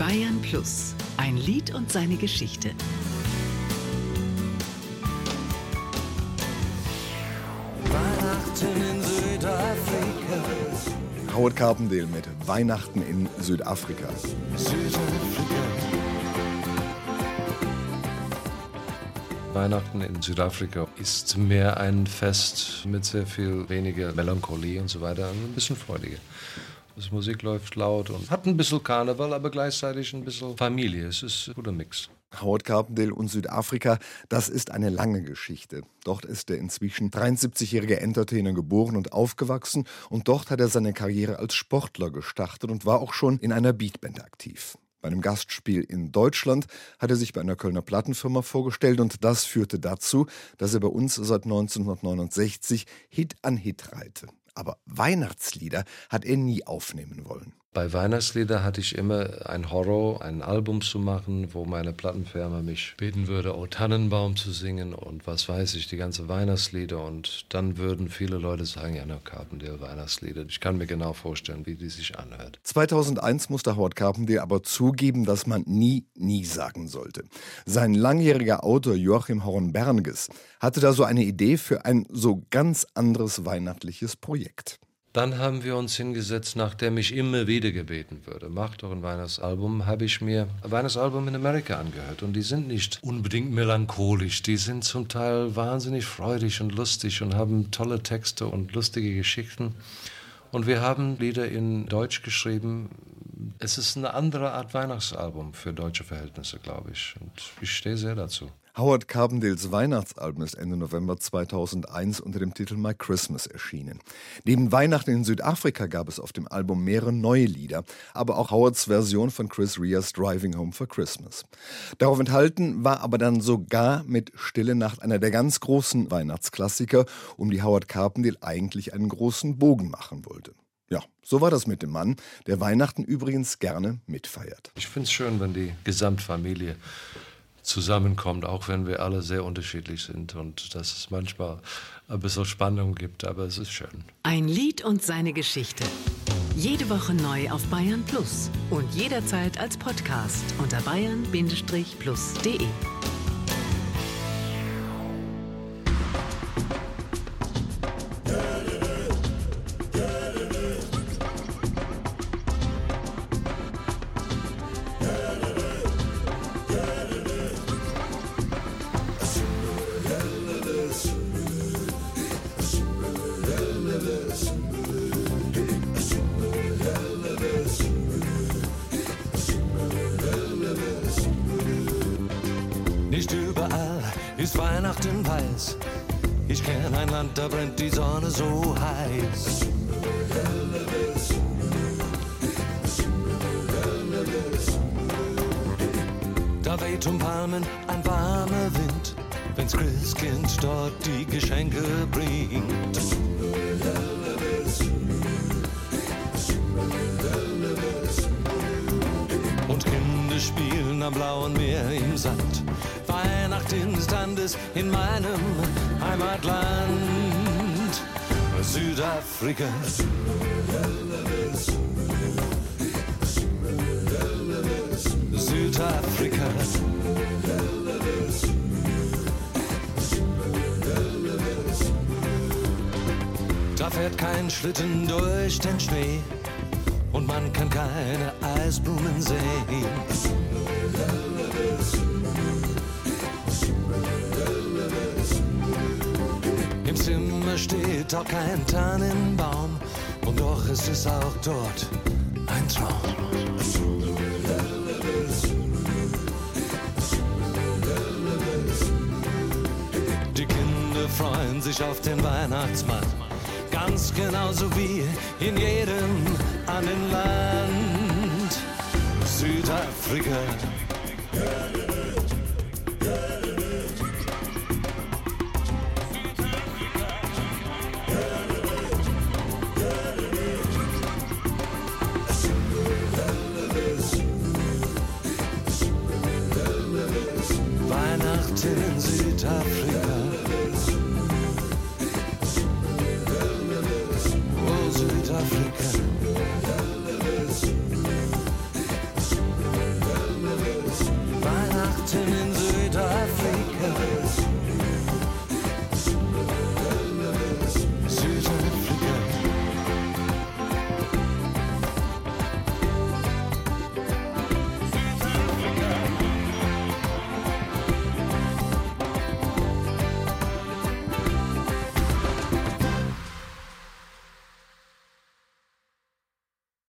Bayern Plus. Ein Lied und seine Geschichte. Weihnachten in Südafrika. Howard Carpendale mit Weihnachten in Südafrika. Südafrika. Weihnachten in Südafrika ist mehr ein Fest mit sehr viel weniger Melancholie und so weiter, ein bisschen freudiger. Die Musik läuft laut und hat ein bisschen Karneval, aber gleichzeitig ein bisschen Familie. Es ist ein guter Mix. Howard Carpendale und Südafrika, das ist eine lange Geschichte. Dort ist der inzwischen 73-jährige Entertainer geboren und aufgewachsen und dort hat er seine Karriere als Sportler gestartet und war auch schon in einer Beatband aktiv. Bei einem Gastspiel in Deutschland hat er sich bei einer Kölner Plattenfirma vorgestellt und das führte dazu, dass er bei uns seit 1969 Hit an Hit reihte. Aber Weihnachtslieder hat er nie aufnehmen wollen. Bei Weihnachtslieder hatte ich immer ein Horror, ein Album zu machen, wo meine Plattenfirma mich beten würde, O Tannenbaum zu singen und was weiß ich, die ganze Weihnachtslieder. Und dann würden viele Leute sagen, ja, na, Carpendale Weihnachtslieder. Ich kann mir genau vorstellen, wie die sich anhört. 2001 musste Howard Carpendale aber zugeben, dass man nie, nie sagen sollte. Sein langjähriger Autor Joachim Horn-Bernges hatte da so eine Idee für ein so ganz anderes weihnachtliches Projekt. Dann haben wir uns hingesetzt, nachdem ich immer wieder gebeten würde, mach doch ein Weihnachtsalbum, habe ich mir ein Weihnachtsalbum in Amerika angehört. Und die sind nicht unbedingt melancholisch, die sind zum Teil wahnsinnig freudig und lustig und haben tolle Texte und lustige Geschichten. Und wir haben Lieder in Deutsch geschrieben. Es ist eine andere Art Weihnachtsalbum für deutsche Verhältnisse, glaube ich. Und ich stehe sehr dazu. Howard Carpendales Weihnachtsalbum ist Ende November 2001 unter dem Titel My Christmas erschienen. Neben Weihnachten in Südafrika gab es auf dem Album mehrere neue Lieder, aber auch Howards Version von Chris Reas Driving Home for Christmas. Darauf enthalten war aber dann sogar mit Stille Nacht einer der ganz großen Weihnachtsklassiker, um die Howard Carpendale eigentlich einen großen Bogen machen wollte. Ja, so war das mit dem Mann, der Weihnachten übrigens gerne mitfeiert. Ich finde es schön, wenn die Gesamtfamilie zusammenkommt, auch wenn wir alle sehr unterschiedlich sind und dass es manchmal ein bisschen Spannung gibt, aber es ist schön. Ein Lied und seine Geschichte. Jede Woche neu auf Bayern Plus und jederzeit als Podcast unter bayern-plus.de. Nicht überall ist Weihnachten weiß. Ich kenn ein Land, da brennt die Sonne so heiß. Da weht um Palmen ein warmer Wind, wenn's Christkind dort die Geschenke bringt. Ist anders in meinem Heimatland. Südafrika. Südafrika. Da fährt kein Schlitten durch den Schnee und man kann keine Eisblumen sehen. Im Zimmer steht auch kein Tannenbaum und doch ist es auch dort ein Traum. Die Kinder freuen sich auf den Weihnachtsmann, ganz genauso wie in jedem anderen Land. Südafrika. mountains it Africa.